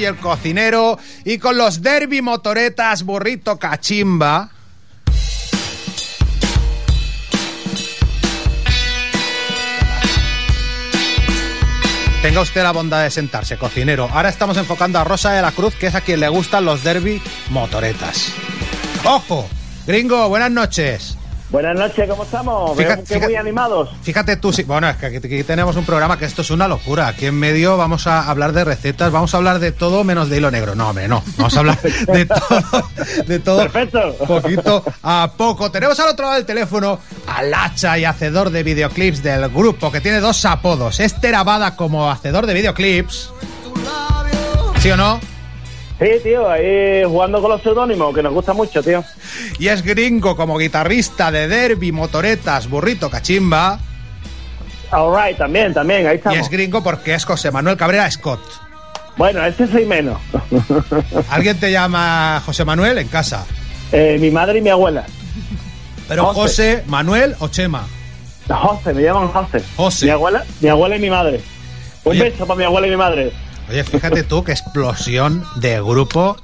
y el cocinero y con los derby motoretas burrito cachimba. Tenga usted la bondad de sentarse, cocinero. Ahora estamos enfocando a Rosa de la Cruz, que es a quien le gustan los derby motoretas. ¡Ojo! Gringo, buenas noches. Buenas noches, ¿cómo estamos? Veo Fíjate- que fíjate- muy animados. Fíjate tú, sí, bueno, es que aquí, aquí tenemos un programa que esto es una locura. Aquí en medio vamos a hablar de recetas, vamos a hablar de todo menos de hilo negro. No, hombre, no. Vamos a hablar de todo, de todo. Perfecto. Poquito a poco. Tenemos al otro lado del teléfono al hacha y hacedor de videoclips del grupo, que tiene dos apodos. Es Terabada como hacedor de videoclips. ¿Sí o no? Sí, tío, ahí jugando con los seudónimos, que nos gusta mucho, tío. Y es gringo como guitarrista de derby, motoretas, burrito, cachimba. All right, también, también, ahí Y estamos. es gringo porque es José Manuel Cabrera Scott. Bueno, este soy menos. ¿Alguien te llama José Manuel en casa? Eh, mi madre y mi abuela. Pero José. José, Manuel o Chema. José, me llaman José. José. Mi abuela, mi abuela y mi madre. Un Oye. beso para mi abuela y mi madre. Oye, fíjate tú qué explosión de grupo.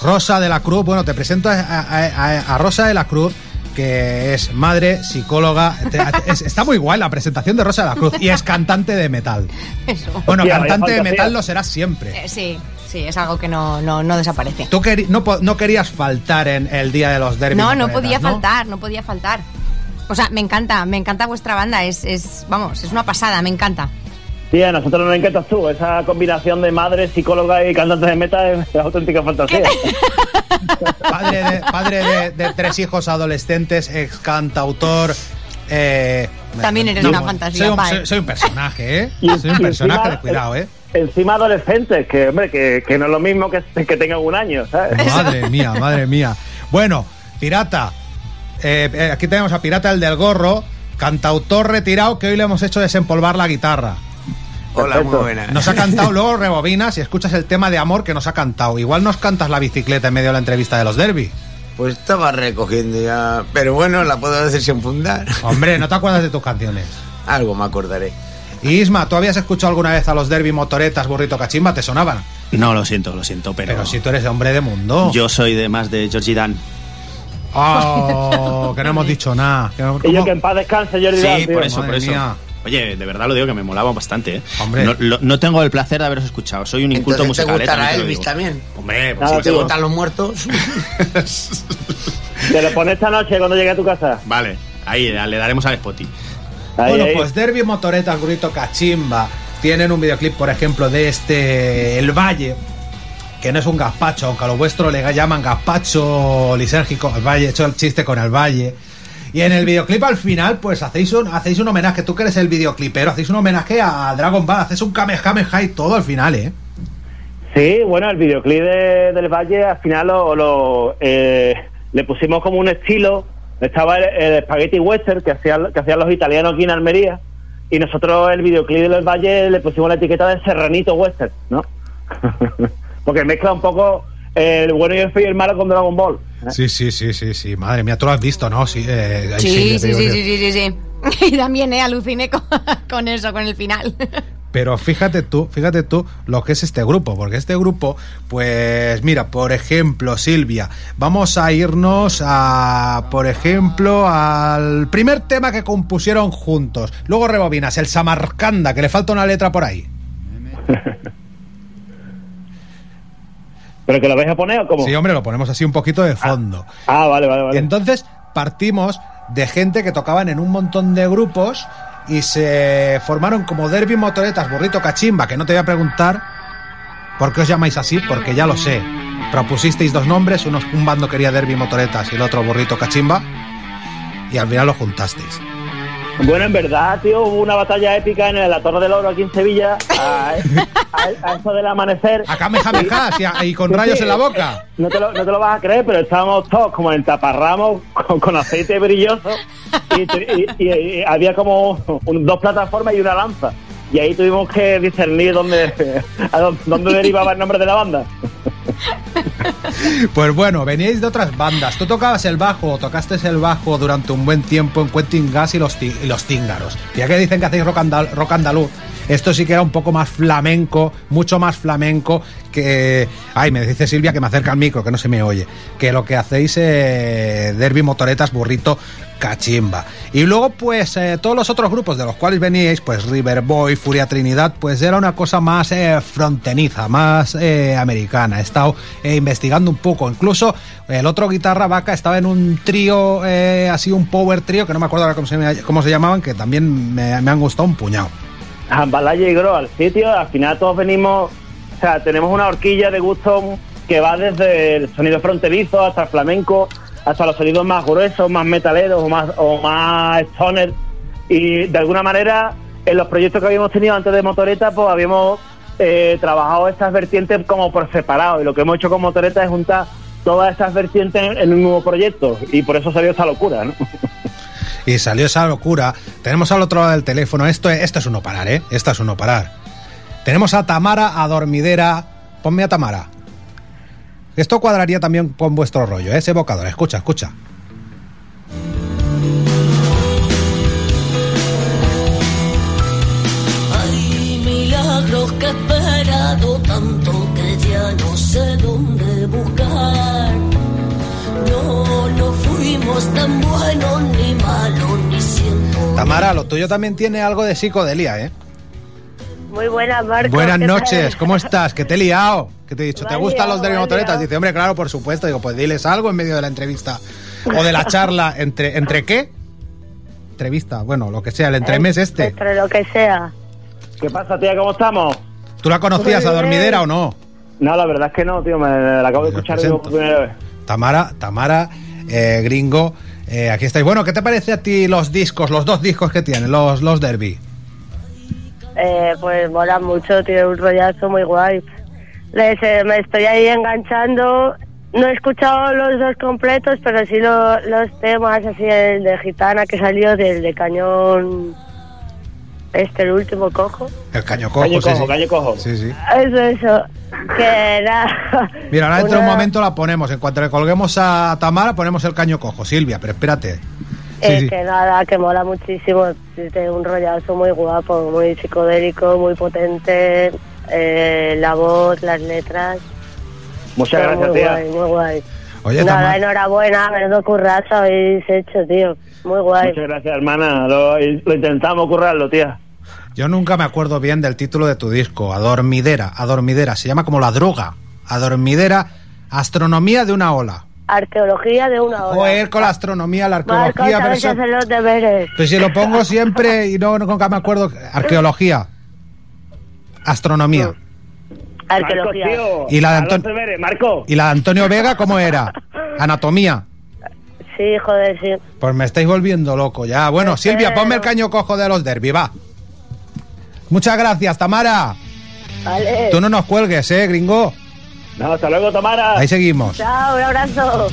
Rosa de la Cruz, bueno, te presento a, a- a- a Rosa de la Cruz, que es madre, psicóloga. te- es- está muy guay la presentación de Rosa de la Cruz y es cantante de metal. Eso. Bueno, Hostia, cantante de metal lo serás siempre. Eh, sí, sí, es algo que no, no, no desaparece. Tú queri- no, no querías faltar en el día de los derbis. No, no podía faltar, no podía faltar. O sea, me encanta, me encanta vuestra banda, es, es, vamos, es una pasada, me encanta. Sí, a nosotros nos encantas tú. Esa combinación de madre, psicóloga y cantante de metal es, es auténtica fantasía. Padre de, padre de, de tres hijos adolescentes, ex cantautor. eh, También eres no, una fantasía, Soy un, soy- soy un personaje, ¿eh? Y- Soy un personaje encima- de cuidado, ¿eh? Encima adolescentes, que hombre, que, que no es lo mismo que, que tengan un año, ¿sabes? Madre mía, madre mía. Bueno, Pirata. eh, eh, aquí tenemos a Pirata el del gorro, cantautor retirado que hoy le hemos hecho desempolvar la guitarra. Hola, muy buenas. Nos ha cantado, luego rebobinas y escuchas el tema de amor que nos ha cantado. Igual nos cantas la bicicleta en medio de la entrevista de los derby. Pues estaba recogiendo ya. Pero bueno, la puedo decir sin fundar. Hombre, ¿no te acuerdas de tus canciones? Algo me acordaré. Y Isma, ¿tú habías escuchado alguna vez a los derby motoretas, burrito cachimba? ¿Te sonaban? No, lo siento, lo siento, pero, Pero si tú eres hombre de mundo. yo soy de más de Georgie Dan. Oh, que no hemos dicho nada. Que no- Y yo ¿cómo? que en paz descanse, Jordi Sí, Dan, tío. por eso, madre por eso. mía. Oye, de verdad lo digo que me molaba bastante, ¿eh? Hombre. No, lo- no tengo el placer de haberos escuchado. Soy un inculto Entonces te musical. ¿eh? gustará te lo Elvis digo. también. Hombre, pues sí, ¿Te gustan los muertos? Te lo pones esta noche cuando llegue a tu casa. Vale, ahí le daremos al Spotty. Ahí, bueno, ahí. pues Derby Motoretas, Burrito Cachimba tienen un videoclip, por ejemplo, de este El Valle, que no es un gazpacho, aunque a lo vuestro le llaman gazpacho lisérgico, el Valle, he hecho el chiste con el Valle. Y en el videoclip al final, pues hacéis un, hacéis un homenaje, tú que eres el videoclipero, hacéis un homenaje a Dragon Ball, haces un Kamehameha y todo al final, ¿eh? Sí, bueno, el videoclip de- del Valle al final lo, lo, eh, le pusimos como un estilo. Estaba el, el Spaghetti Western que hacían, que hacían los italianos aquí en Almería. Y nosotros el videoclip del Valle le pusimos la etiqueta de Serranito Western, ¿no? Porque mezcla un poco el bueno y el feo y el malo con Dragon Ball. ¿eh? Sí, sí, sí, sí, sí, madre mía, tú lo has visto, ¿no? Sí, eh, ahí Sí, sí, sí, sí, sí, sí, sí. Y también, eh, aluciné con, con eso, con el final. Pero fíjate tú, fíjate tú lo que es este grupo, porque este grupo, pues mira, por ejemplo, Silvia, vamos a irnos a, por ejemplo, al primer tema que compusieron juntos. Luego rebobinas, el Samarcanda, que le falta una letra por ahí. ¿Pero que lo vais a poner o cómo? Sí, hombre, lo ponemos así un poquito de fondo. Ah, vale, vale, vale. Entonces partimos de gente que tocaban en un montón de grupos y se formaron como Derby Motoretas, Burrito Cachimba, que no te voy a preguntar por qué os llamáis así, porque ya lo sé. Propusisteis dos nombres, uno, un bando quería Derby Motoretas y el otro Burrito Cachimba, y al final lo juntasteis. Bueno, en verdad, tío, hubo una batalla épica en la Torre del Oro aquí en Sevilla, a, a- a eso del amanecer. A Kamehameha, sí, a- y con rayos en la boca. No te, lo, no te lo vas a creer, pero estábamos todos como en taparramos con, con aceite brilloso y, y- y- y había como un- dos plataformas y una lanza. Y ahí tuvimos que discernir dónde, a dónde, dónde derivaba el nombre de la banda. Pues bueno, veníais de otras bandas. Tú tocabas el bajo, o tocaste el bajo durante un buen tiempo en Quentin Gas y los, y los Tíngaros. Ya que dicen que hacéis rock, andal- rock andaluz, Esto sí que era un poco más flamenco, mucho más flamenco que... Ay, me dice Silvia que me acerca al micro, que no se me oye. Que lo que hacéis eh, Derby Motoretas Burrito Cachimba. Y luego, pues, eh, todos los otros grupos de los cuales veníais, pues River Boy, Furia Trinidad, pues era una cosa más eh, fronteniza, más eh, americana. He estado eh, investigando un poco. Incluso el otro guitarra vaca estaba en un trío, así un power trío, que no me acuerdo ahora cómo se, cómo se llamaban, que también me, me han gustado un puñado. Jambalaya y Gro al sitio, al final todos venimos, o sea, tenemos una horquilla de gusto que va desde el sonido fronterizo hasta el flamenco, hasta los sonidos más gruesos, más metaleros o más, o más stoner. Y de alguna manera, en los proyectos que habíamos tenido antes de Motoreta, pues habíamos eh, trabajado estas vertientes como por separado. Y lo que hemos hecho con Motoreta es juntar todas estas vertientes en, un nuevo proyecto. Y por eso salió esta locura, ¿no? Y salió esa locura. Tenemos al otro lado del teléfono. Esto, es- esto es uno parar, ¿eh? Esto es uno parar. Tenemos a Tamara, a Dormidera. Ponme a Tamara. Esto cuadraría también con vuestro rollo, ¿eh? ese evocador. Escucha, escucha. Hay milagros que he esperado tanto que ya no sé dónde buscar. No, no fuimos tan buenos ni malos ni siendo. Tamara, lo tuyo también tiene algo de psicodelia, ¿eh? Muy buenas, Marco. Buenas noches, ¿cómo estás? Que te he liado. Que te he dicho, ¿te gustan los de vaya. motoretas? Dice, hombre, claro, por supuesto. Digo, pues diles algo en medio de la entrevista. O de la charla. ¿Entre, ¿entre qué? Entrevista, bueno, lo que sea, el entremés este. Entre lo que sea. ¿Qué pasa, tía? ¿Cómo estamos? ¿Tú la conocías a. Dormidera o no? No, la verdad es que no, tío, me la acabo de escuchar por primera vez. Tamara, Tamara, eh, gringo, eh, aquí estáis. Bueno, ¿qué te parece a ti los discos, los dos discos que tienen, los, los Derby? Eh, pues mola mucho, tiene un rollazo muy guay. Les, eh, me estoy ahí enganchando. No he escuchado los dos completos, pero sí lo- los temas, así el de Gitana que salió del de Cañón, este, el último cojo. El caño cojo, Caño sí, cojo, sí. caño cojo. Sí, sí. Eso, eso. Que nada. Mira, ahora dentro de un momento la ponemos. En cuanto le colguemos a Tamara, ponemos el caño cojo. Silvia, pero espérate. Sí, Eh, sí. Que nada, que mola muchísimo. Tiene un rollazo muy guapo, muy psicodélico, muy potente. eh, la voz, las letras. Muchas gracias, muy tía. guay, muy guay. Oye, nada, enhorabuena, menudo currazo habéis hecho, tío. Muy guay. Muchas gracias, hermana. Lo, lo intentamos currarlo, tía. Yo nunca me acuerdo bien del título de tu disco. Adormidera, Adormidera. Se llama como la droga. Adormidera, astronomía de una ola. Arqueología de una hora. Joder, con la astronomía, la Marco, arqueología. pero eso- hacer los deberes. Pues si lo pongo siempre y no, no- nunca me acuerdo. Arqueología. Astronomía. Arqueología. Marco, tío. Y la de a los Anton- deberes, Marco. ¿Y la de Antonio Vega cómo era? Anatomía. Sí, joder, sí. Pues me estáis volviendo loco ya. Bueno, Silvia, ponme el caño cojo de los derby, va. Muchas gracias, Tamara. Vale. Tú no nos cuelgues, eh, gringo. No, hasta luego, Tamara. Ahí seguimos. Chao, un abrazo.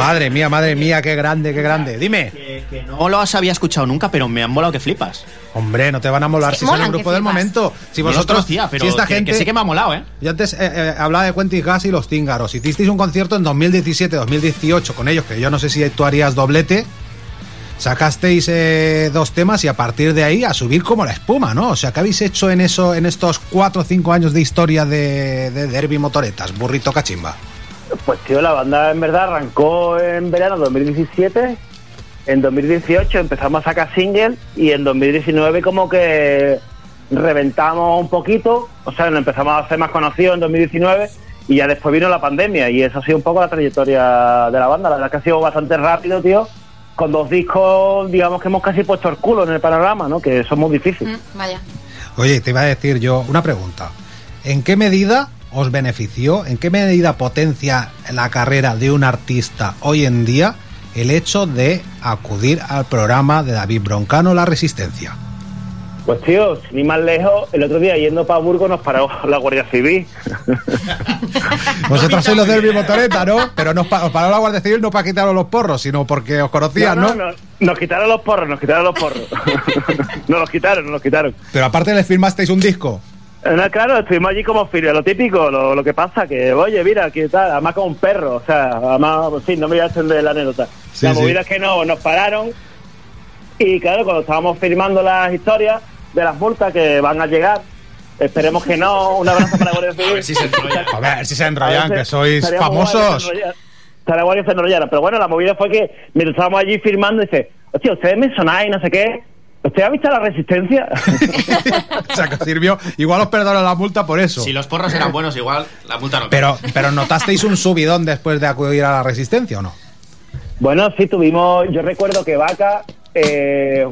Madre mía, madre mía, qué grande, qué grande. Dime. Que, que no los había escuchado nunca, pero me han molado que flipas. Hombre, no te van a molar si son el grupo del momento. Si vosotros, conocía, pero si esta que- gente, que sí que me ha molado, ¿eh? Yo antes eh, eh, hablaba de Quentin Gas y los Tíngaros. Hicisteis un concierto en 2017-2018 con ellos, que yo no sé si tú harías doblete. Sacasteis eh, dos temas y a partir de ahí a subir como la espuma, ¿no? O sea, ¿qué habéis hecho en eso, en estos cuatro o cinco años de historia de, de Derby Motoretas, burrito cachimba? Pues tío, la banda en verdad arrancó en verano de 2017. En 2018 empezamos a sacar singles y en 2019 como que reventamos un poquito, o sea, nos empezamos a hacer más conocidos en 2019 y ya después vino la pandemia y eso ha sido un poco la trayectoria de la banda. La verdad que ha sido bastante rápido, tío, con dos discos, digamos que hemos casi puesto el culo en el panorama, ¿no? Que eso es muy difícil. Mm, vaya. Oye, te iba a decir yo una pregunta. ¿En qué medida os benefició, en qué medida potencia la carrera de un artista hoy en día el hecho de acudir al programa de David Broncano La Resistencia? Pues tío, ni más lejos, el otro día yendo para Burgos nos paró la Guardia Civil. Vosotros sois los del motoreta, ¿no? Pero nos pa- os paró la Guardia Civil no para quitaros los porros, sino porque os conocían, ¿no? no, Nos quitaron los porros, nos quitaron los porros. nos los quitaron, nos los quitaron. Pero aparte les firmasteis un disco. Eh, no, claro, estuvimos allí como lo típico, lo, lo que pasa, que, oye, mira, ¿qué tal? Además como un perro, o sea, además, en fin, no me voy a extender la anécdota. Sí, la sí. movida es que no, nos pararon y claro, cuando estábamos firmando las historias de las multas que van a llegar, esperemos que no, un abrazo para Guardia Civil. A ver si se enrolla. A ver si se A enrollan, que sois que famosos. guay que se enrollaran. Pero bueno, la movida fue que mientras estábamos allí firmando, dice, hostia, ustedes me sonáis, no sé qué. ¿Usted ha visto la resistencia? o sea, que os sirvió. Igual os perdonan la multa por eso. Si los porros eran buenos, igual la multa no. Pero, pero notasteis un subidón después de acudir a la Resistencia o no? Bueno, sí, tuvimos. Yo recuerdo que Vaca, eh,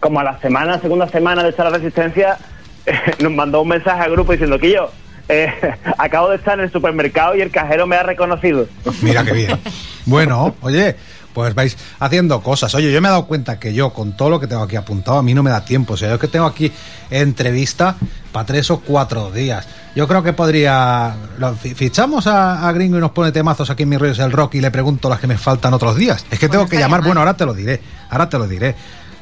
como a la semana, segunda semana de estar a la resistencia, nos mandó un mensaje al grupo diciendo que yo eh, acabo de estar en el supermercado y el cajero me ha reconocido. Mira qué bien. Bueno, oye, pues vais haciendo cosas. Oye, yo me he dado cuenta que yo, con todo lo que tengo aquí apuntado, a mí no me da tiempo. O sea, yo que tengo aquí entrevista para tres o cuatro días. Yo creo que podría. Fichamos a, a Gringo y nos pone temazos aquí en mis rollos el rock y le pregunto las que me faltan otros días. Es que tengo Pues que estaría llamar. Bueno, ahora te lo diré. Ahora te lo diré.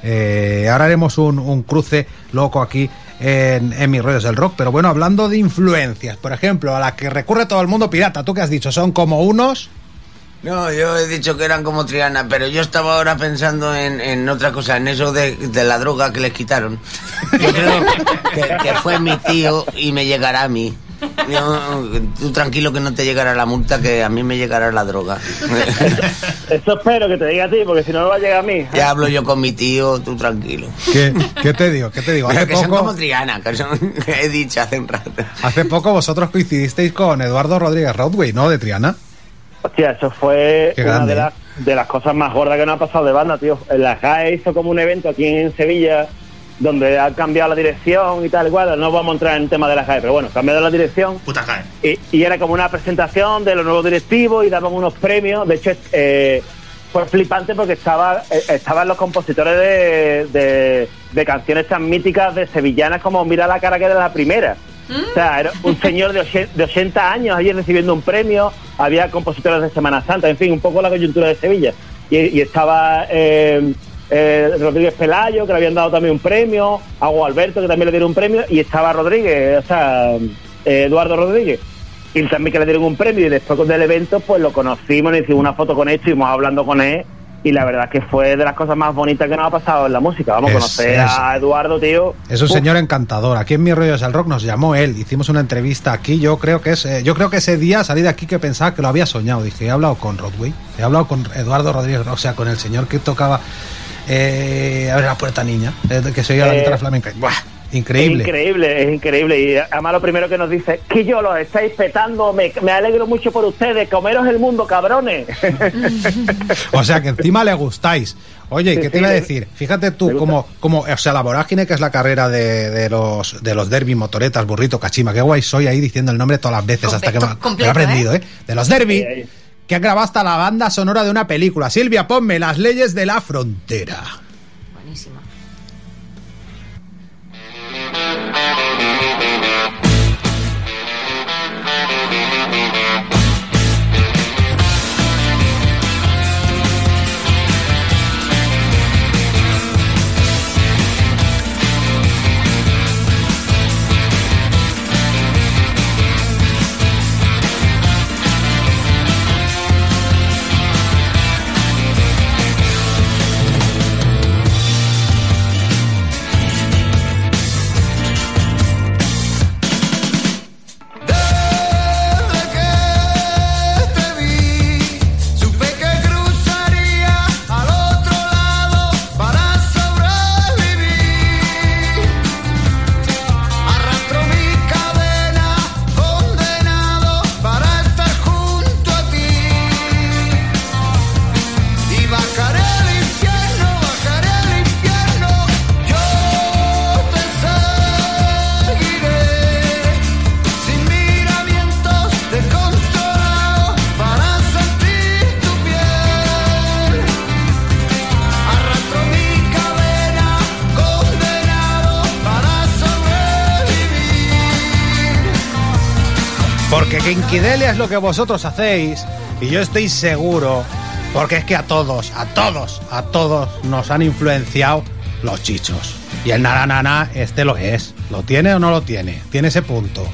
Eh, ahora haremos un, un cruce loco aquí en, en mis rollos del rock. Pero bueno, hablando de influencias, por ejemplo, a la que recurre todo el mundo pirata, ¿tú qué has dicho? Son como unos. No, yo he dicho que eran como Triana, pero yo estaba ahora pensando en, en otra cosa, en eso de, de la droga que les quitaron. Yo creo que, que fue mi tío y me llegará a mí. Yo, tú tranquilo que no te llegará la multa, que a mí me llegará la droga. Eso espero que te diga a ti, porque si no, no va a llegar a mí. Ya hablo yo con mi tío, tú tranquilo. ¿Qué, qué te digo? ¿Qué te digo? Hace Pero que son poco, como Triana, que, son, que he dicho hace un rato. hace poco vosotros coincidisteis con Eduardo Rodríguez Rodway, ¿no? De Triana. Hostia, eso fue Qué una grande, de, las, de las cosas más gordas que nos ha pasado de banda, tío. La GAE hizo como un evento aquí en Sevilla donde ha cambiado la dirección y tal, igual. No vamos a entrar en el tema de la GAE, pero bueno, cambiado la dirección. Puta cae. Y, y era como una presentación de los nuevos directivos y daban unos premios. De hecho, eh, fue flipante porque estaba, eh, estaban los compositores de, de- de canciones tan míticas de sevillanas como Mira la cara que era la primera. O sea, era un señor de, de 80 años allí recibiendo un premio. Había compositores de Semana Santa, en fin, un poco la coyuntura de Sevilla. Y, y estaba eh, eh, Rodríguez Pelayo, que le habían dado también un premio. Agua Alberto, que también le dieron un premio. Y estaba Rodríguez, o sea, eh, Eduardo Rodríguez. Y también que le dieron un premio. Y después del evento, pues lo conocimos, le hicimos una foto con él, estuvimos hablando con él. Y la verdad que fue de las cosas más bonitas que nos ha pasado en la música. Vamos a Es- conocer es- a Eduardo, tío. Es un Uf, señor encantador. Aquí en Mis Rollos del Rock nos llamó él. Hicimos una entrevista aquí. Yo creo que es, yo creo que ese día salí de aquí que pensaba que lo había soñado. Dije, he hablado con Rodway, he hablado con Eduardo Rodríguez, o sea, con el señor que tocaba eh, a ver la puerta niña, eh, que se oía la Eh, guitarra flamenca. Buah, Es increíble. increíble, es increíble. Y además lo primero que nos dice, que yo lo estáis petando, me, me alegro mucho por ustedes, comeros el mundo, cabrones. O sea que encima le gustáis. Oye, ¿y Sí, ¿qué te sí, iba a decir? Fíjate tú, como, como, o sea, la vorágine que es la carrera de, de los de los derby, motoretas, burrito, cachima. Qué guay soy ahí diciendo el nombre todas las veces hasta que me, Completo, me lo he aprendido, ¿eh? De los derby, Sí, ahí. que han grabado hasta la banda sonora de una película. Silvia, ponme las leyes de la frontera. Es lo que vosotros hacéis y yo estoy seguro, porque es que a todos, a todos, a todos nos han influenciado los chichos. Y el naranana este lo es. ¿Lo tiene o no lo tiene? Tiene ese punto.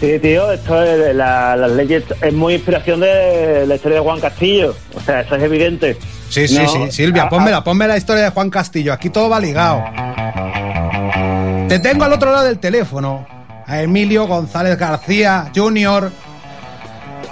Sí, tío, esto es la, las leyes es muy inspiración de la historia de Juan Castillo. O sea, eso es evidente. Sí, sí, No, sí. Silvia, a- pónmela, ponme la historia de Juan Castillo. Aquí todo va ligado. Te tengo al otro lado del teléfono a Emilio González García Jr.,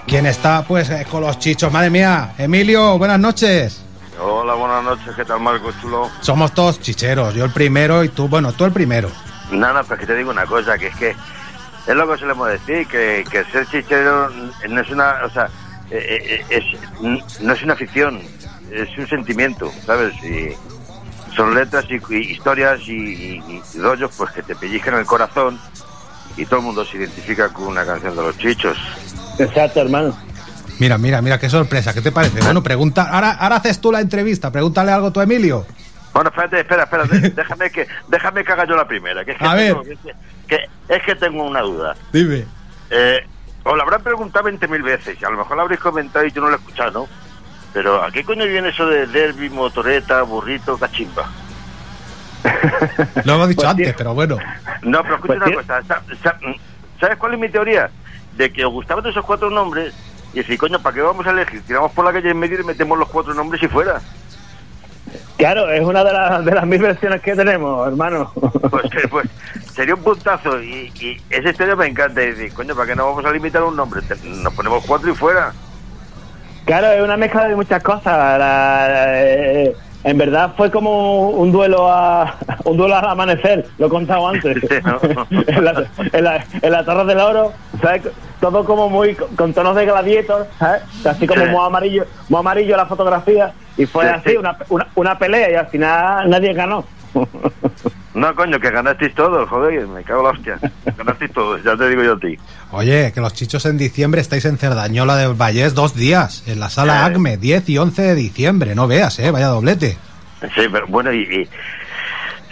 quien está pues eh, con los chichos. Madre mía, Emilio, buenas noches. Hola, buenas noches, ¿qué tal Marco Chulo? Somos todos chicheros, yo el primero y tú, bueno, tú el primero. Nada, pues que te digo una cosa, que es que es lo que solemos decir, que, que ser chichero no es una, o sea, eh, eh, es, no es una ficción, es un sentimiento, ¿sabes? Y son letras y, y historias y, y- y rollos pues que te pellizcan el corazón y todo el mundo se identifica con una canción de los chichos. Exacto, hermano. Mira, mira, mira, qué sorpresa, ¿qué te parece? Bueno, pregunta, ahora, ahora haces tú la entrevista, pregúntale algo tú, Emilio. Bueno, espérate, espera, espera, déjame que déjame que haga yo la primera, que es que, A tengo, ver. que- que- es que tengo una duda. Dime. Eh, os lo habrán preguntado 20.000 veces, y a lo mejor lo habréis comentado y yo no lo he escuchado, ¿no? Pero ¿a qué coño viene eso de derby, motoreta, burrito, cachimba? Lo hemos dicho Pues, antes, tío. pero bueno. No, pero escucha Pues, una tío. cosa, sa- sa- ¿sabes cuál es mi teoría? De que os gustaban esos cuatro nombres y decir, coño, ¿para qué vamos a elegir? Tiramos por la calle en medio y metemos los cuatro nombres y fuera. Claro, es una de, las de las mil versiones que tenemos, hermano. Pues, eh, pues sería un puntazo y, y esa historia me encanta. Y decir, coño, ¿para qué no vamos a limitar un nombre? Nos ponemos cuatro y fuera. Claro, es una mezcla de muchas cosas. La- eh, en verdad fue como un duelo a un duelo al amanecer, lo he contado antes. Sí, ¿no? en, la, en, la, en la Torre del Oro, ¿sabes? Todo como muy con tonos de gladiator, ¿sabes? Así como Sí. muy amarillo, muy amarillo la fotografía y fue Sí, así, sí. una, una, una pelea y al final nadie ganó. No, coño, que ganasteis todos, joder, me cago en la hostia. Ganasteis todos, ya te digo yo a ti. Oye, que los chichos en diciembre estáis en Cerdañola de Vallés dos días, en la sala Eh. ACME, 10 y 11 de diciembre, no veas, eh, vaya doblete. Sí, pero bueno, y, y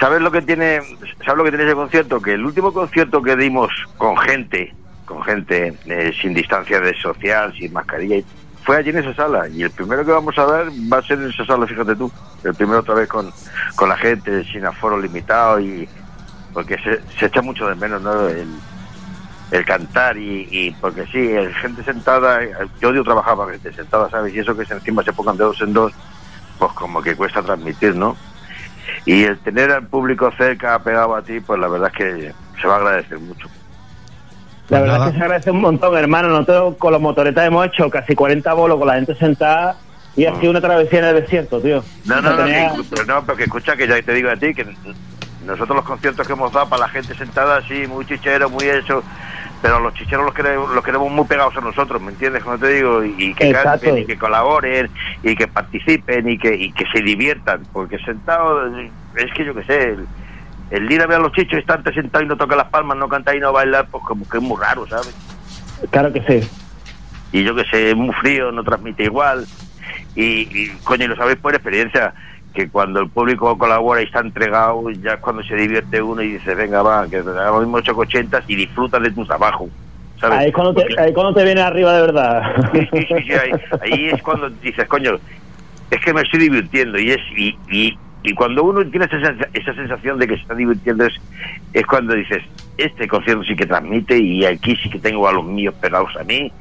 ¿sabes lo que tiene sabes lo que tiene ese concierto? Que el último concierto que dimos con gente, con gente eh, sin distancia de social, sin mascarilla, y- fue allí en esa sala. Y el primero que vamos a dar va a ser en esa sala, fíjate tú. El primero otra vez con, con la gente, sin aforo limitado y porque se, se echa mucho de menos, ¿no? El, el cantar y, y porque sí, el gente sentada, yo odio trabajar para gente sentada, ¿sabes? Y eso que encima se pongan de dos en dos, pues como que cuesta transmitir, ¿no? Y el tener al público cerca, pegado a ti, pues la verdad es que se va a agradecer mucho. La Pues verdad nada. es que se agradece un montón, hermano. Nosotros con los motoretas hemos hecho casi 40 bolos con la gente sentada y ha sido una travesía en el desierto, tío. No, no, no, tenía- pero no, pero que escucha que ya te digo a ti que nosotros los conciertos que hemos dado para la gente sentada así, muy chichero, muy eso, pero los chicheros los queremos, los queremos muy pegados a nosotros, ¿me entiendes? Como te digo, y, que Exacto. canten, y que colaboren, y que participen, y que, y que se diviertan, porque sentados, es que yo qué sé, el, ir a ver a los chichos y estar sentado y no tocar las palmas, no cantar y no bailar, pues como que es muy raro, ¿sabes? Claro que sí. y yo que sé, es muy frío, no transmite igual. Y, y, coño, y lo sabéis por experiencia, que cuando el público colabora y está entregado, ya es cuando se divierte uno y dice, venga, va, que hagamos mismo 880 y disfrutas de tu trabajo. ¿sabes? Ahí es, cuando te, ahí cuando te viene arriba de verdad. Sí, sí, sí, sí, ahí, ahí es cuando dices, coño, es que me estoy divirtiendo y es y, y, y cuando uno tiene esa, esa sensación de que se está divirtiendo es, es cuando dices, este concierto sí que transmite y aquí sí que tengo a los míos pegados a mí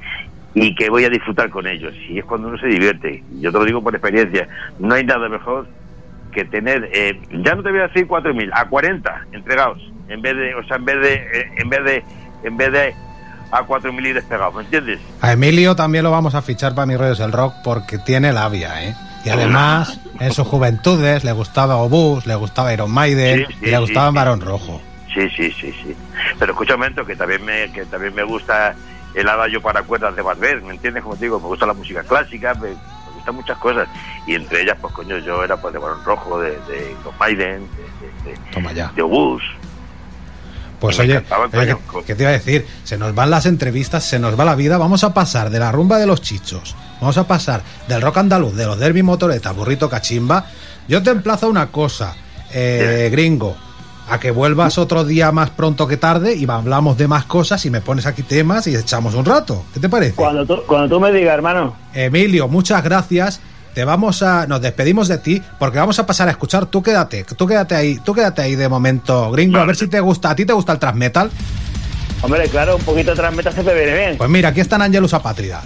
y que voy a disfrutar con ellos. Y es cuando uno se divierte. Yo te lo digo por experiencia, no hay nada mejor que tener, eh, ya no te voy a decir 4.000, a 40 entregados, en vez de, o sea, en vez de, eh, en vez de, en vez de a 4.000 y despegados, ¿me entiendes? A Emilio también lo vamos a fichar para mis redes del rock porque tiene labia, ¿eh? Y además, en sus juventudes le gustaba Obús, le gustaba Iron Maiden Sí, sí, y le gustaba sí. Barón Rojo. Sí, sí, sí, sí. Pero escucha un momento que también me, que también me gusta el adagio para cuerdas de Barber, ¿me entiendes? Como te digo, me gusta la música clásica, me, me gustan muchas cosas. Y entre ellas, pues coño, yo era pues de Barón Rojo, de, de Iron Maiden, de, de, Toma ya. de Obús. Pues oye, oye, coño. ¿qué, qué te iba a decir? Se nos van las entrevistas, se nos va la vida. Vamos a pasar de la rumba de los chichos, vamos a pasar del rock andaluz, de los derby motoreta, burrito cachimba. Yo te emplazo una cosa, eh, gringo. a que vuelvas otro día más pronto que tarde y hablamos de más cosas y me pones aquí temas y echamos un rato. ¿Qué te parece? Cuando tú, cuando tú me digas, hermano. Emilio, muchas gracias. Te vamos a, nos despedimos de ti porque vamos a pasar a escuchar. Tú quédate, tú quédate ahí, tú quédate ahí de momento, gringo. A ver si te gusta. ¿A ti te gusta el transmetal? Hombre, claro, un poquito de transmeta se me viene bien. Pues mira, aquí están Angelus Apátrida.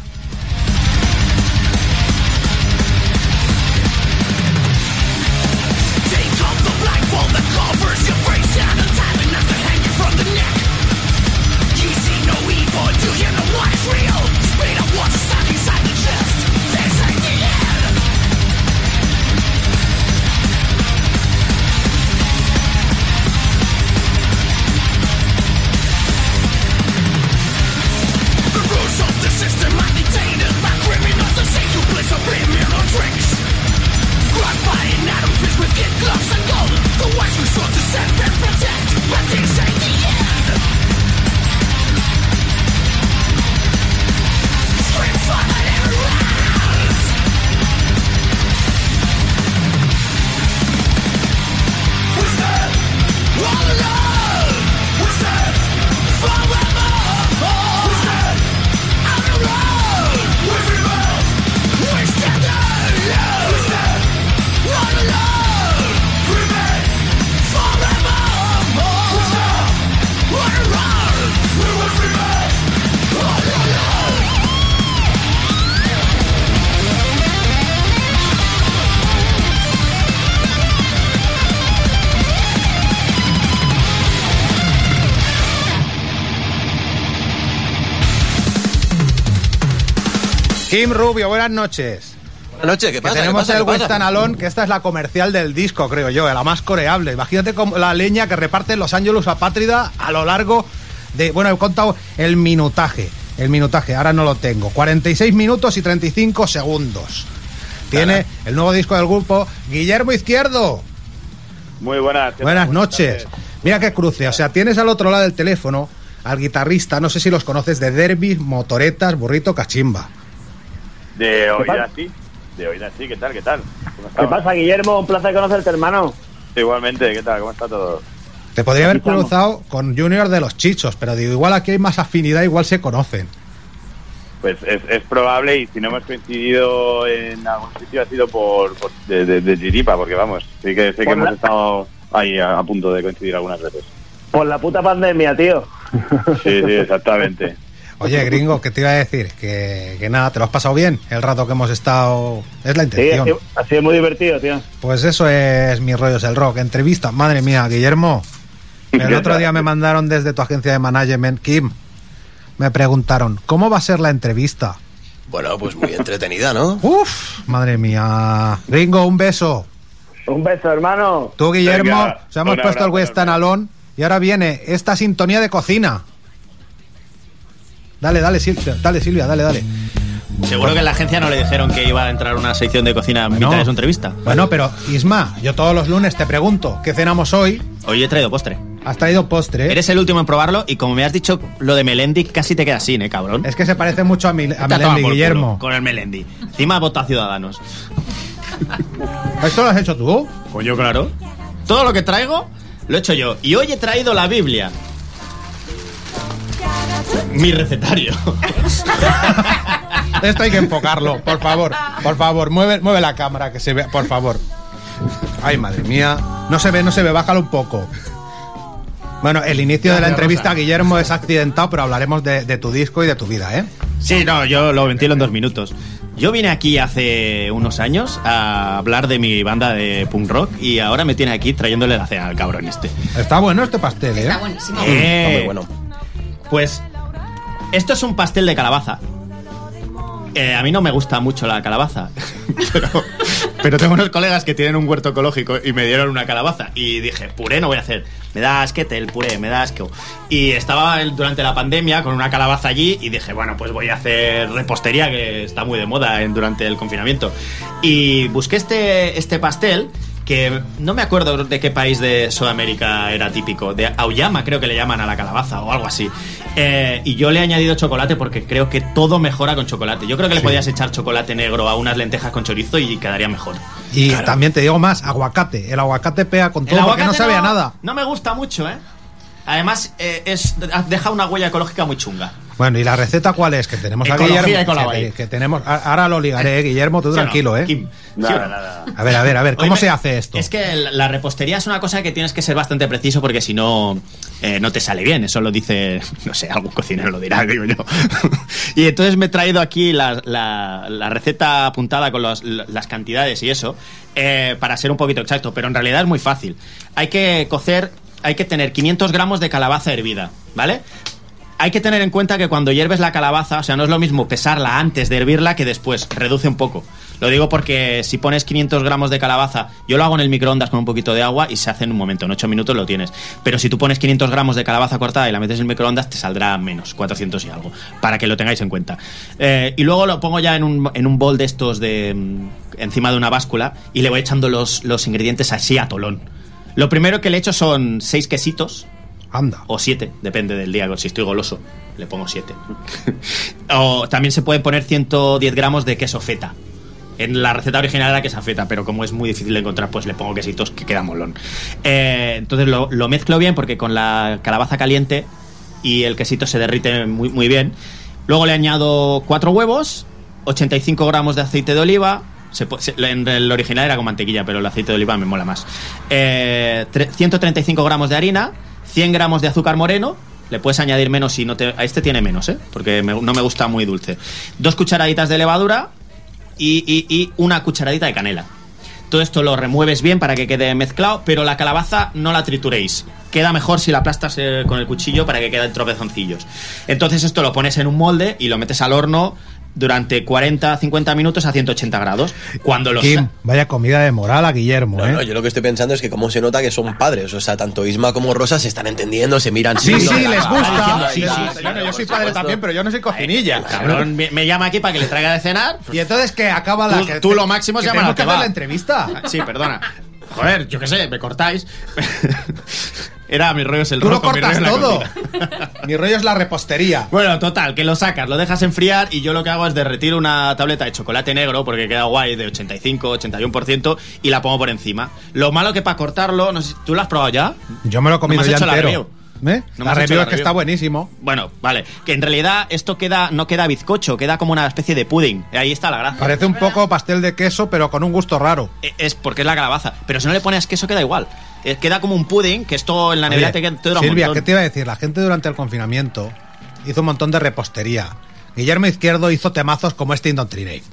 Kim Rubio, buenas noches. Buenas noches, ¿qué Que pasa? tenemos ¿Qué pasa? el. Winston Alone, que esta es la comercial del disco, creo yo, la más coreable. Imagínate como la leña que reparten Los Ángeles Apátrida a lo largo de. Bueno, he contado el minutaje. El minutaje, ahora no lo tengo. 46 minutos y 35 segundos. Tiene el nuevo disco del grupo Guillermo Izquierdo. Muy buenas. Buenas Buenas noches. tardes. Mira qué cruce. O sea, tienes al otro lado del teléfono al guitarrista, no sé si los conoces, de Derby, Motoretas, Burrito, Cachimba. De pasa? oídas sí. De oídas sí, ¿qué tal? ¿Qué tal? ¿Cómo ¿Qué pasa, Guillermo? Un placer conocerte, hermano. Igualmente, ¿qué tal? ¿Cómo está todo? Te podría haber cruzado con Junior de los Chichos, pero digo, igual aquí hay más afinidad, igual se conocen. Pues es, es probable y si no hemos coincidido en algún sitio ha sido por, por- de, de, de chiripa, porque vamos, sí que, sí que hemos la- estado ahí a, a punto de coincidir algunas veces. Por la puta pandemia, tío. Sí, sí, exactamente. Oye, gringo, ¿qué te iba a decir? Que, que nada, ¿te lo has pasado bien el rato que hemos estado? Es la Sí, ha intención. sido, ha sido muy divertido, tío. Pues eso es mi rollo, es el rock. Entrevista, madre mía, Guillermo. El otro día me mandaron desde tu agencia de management, Kim. Me preguntaron, ¿cómo va a ser la entrevista? Bueno, pues muy entretenida, ¿no? Uf, madre mía. Gringo, un beso. Un beso, hermano. Tú, Guillermo, Venga, os hemos puesto el abrazo, Western Alone y ahora viene esta sintonía de cocina. Dale, dale, Silvia, dale, Silvia, dale, dale. Seguro que en la agencia no le dijeron que iba a entrar una sección de cocina en Bueno. mitad de su entrevista. Bueno, pero Isma, yo todos los lunes te pregunto, ¿qué cenamos hoy? Hoy he traído postre. Has traído postre. Eres el último en probarlo y como me has dicho lo de Melendi, casi te quedas sin, ¿eh, cabrón? Es que se parece mucho a, mi, a Melendi, Guillermo. culo Con el Melendi. Encima vota a Ciudadanos. ¿Esto lo has hecho tú? Coño, claro. Todo lo que traigo lo he hecho yo. Y hoy he traído la Biblia. Mi recetario. Esto hay que enfocarlo, por favor. Por favor, mueve, mueve la cámara que se vea, por favor. Ay, madre mía. No se ve, no se ve, bájalo un poco. Bueno, el inicio de la entrevista. Guillermo, es accidentado, pero hablaremos de, de tu disco y de tu vida, ¿eh? Sí, no, yo lo ventilo en dos minutos. Yo vine aquí hace unos años a hablar de mi banda de punk rock y ahora me tiene aquí trayéndole la cena al cabrón este. Está bueno este pastel, ¿eh? Está buenísimo. Eh, Está muy bueno. Pues esto es un pastel de calabaza. Eh, a mí no me gusta mucho la calabaza, pero, tengo unos colegas que tienen un huerto ecológico y me dieron una calabaza y dije, puré no voy a hacer, me da asquete el puré, me da asco. Y estaba durante la pandemia con una calabaza allí y dije, bueno, pues voy a hacer repostería que está muy de moda durante el confinamiento. Y busqué este, este pastel que no me acuerdo de qué país de Sudamérica era típico, de Auyama creo que le llaman a la calabaza o algo así. Eh, y yo le he añadido chocolate porque creo que todo mejora con chocolate. Yo creo que le Sí. podías echar chocolate negro a unas lentejas con chorizo y quedaría mejor. Y también te digo más, aguacate. El aguacate pega con todo porque no aguacate sabía nada. No me gusta mucho, ¿eh? Además, eh, es, deja una huella ecológica muy chunga. Bueno, ¿y la receta cuál es? Que tenemos a Ecología Guillermo. que, que tenemos, ahora lo ligaré, ¿eh? Guillermo, tú tranquilo, ¿eh? Kim, ¿sí no? A ver, a ver, a ver, ¿cómo Oye, se hace esto? Es que la la repostería es una cosa que tienes que ser bastante preciso porque si no, eh, no te sale bien. Eso lo dice, no sé, algún cocinero lo dirá, digo yo. y entonces me he traído aquí la, la- la receta apuntada con los- las cantidades y eso eh, para ser un poquito exacto, pero en realidad es muy fácil. Hay que cocer, hay que tener 500 gramos de calabaza hervida, ¿vale? Hay que tener en cuenta que cuando hierves la calabaza, o sea, no es lo mismo pesarla antes de hervirla que después, reduce un poco. Lo digo porque si pones 500 gramos de calabaza, yo lo hago en el microondas con un poquito de agua y se hace en un momento, en 8 minutos lo tienes. Pero si tú pones 500 gramos de calabaza cortada y la metes en el microondas, te saldrá menos, 400 y algo, para que lo tengáis en cuenta. Eh, y luego lo pongo ya en un, en un bol de estos de mm, encima de una báscula y le voy echando los, los ingredientes así a tolón. Lo primero que le echo son 6 quesitos, O siete, depende del día. Si estoy goloso, le pongo siete. o también se pueden poner 110 gramos de queso feta. En la receta original era queso feta, pero como es muy difícil de encontrar, pues le pongo quesitos que queda molón. Eh, entonces lo, lo mezclo bien porque con la calabaza caliente y el quesito se derrite muy, muy bien. Luego le añado cuatro huevos, 85 gramos de aceite de oliva. En el original era con mantequilla, pero el aceite de oliva me mola más. Eh, tre- 135 gramos de harina, 100 gramos de azúcar moreno. Le puedes añadir menos si no te. A este tiene menos, ¿eh? Porque no me gusta muy dulce. Dos cucharaditas de levadura y, y- y una cucharadita de canela. Todo esto lo remueves bien para que quede mezclado, pero la calabaza no la trituréis. Queda mejor si la aplastas eh, con el cuchillo para que queden tropezoncillos. Entonces esto lo pones en un molde y lo metes al horno durante 40-50 minutos a 180 grados. Cuando los Kim, vaya comida de moral a Guillermo, No, ¿eh? no, yo lo que estoy pensando es que cómo se nota que son padres. O sea, tanto Isma como Rosa se están entendiendo, se miran. Sí, sí, la les gusta. Sí, "Ay, sí, claro, yo soy padre supuesto". también, pero yo no soy cocinilla. Cabrón, me, me llama aquí para que le traiga de cenar. Y entonces que acaba la Tú- que tú lo máximo es que llamar tenemos al que que hacer va. la entrevista. Sí, perdona. Joder, yo qué sé, me cortáis. Era mi rollo es el Tú lo mi rollo cortas es la todo. Mi rollo es la repostería. Bueno, total, que lo sacas, lo dejas enfriar y yo lo que hago es derretir una tableta de chocolate negro, porque queda guay, de 85, 81%, y la pongo por encima. Lo malo que para cortarlo, no sé, si- ¿tú lo has probado ya? Yo me lo he comido No me has ya hecho la entero. review. ¿Eh? No me la review la es que review. está buenísimo. Bueno, vale, que en realidad esto queda no queda bizcocho, queda como una especie de pudding. Ahí está la gracia. Parece un poco pastel de queso, pero con un gusto raro. Eh, Es porque es la calabaza. Pero si no le pones queso queda igual. Eh, Queda como un pudding, que esto en la nevera Oye, te, queda- te dura un Silvia, montón. ¿qué te iba a decir? La gente durante el confinamiento hizo un montón de repostería. Guillermo Izquierdo hizo temazos como este Indoctrinate.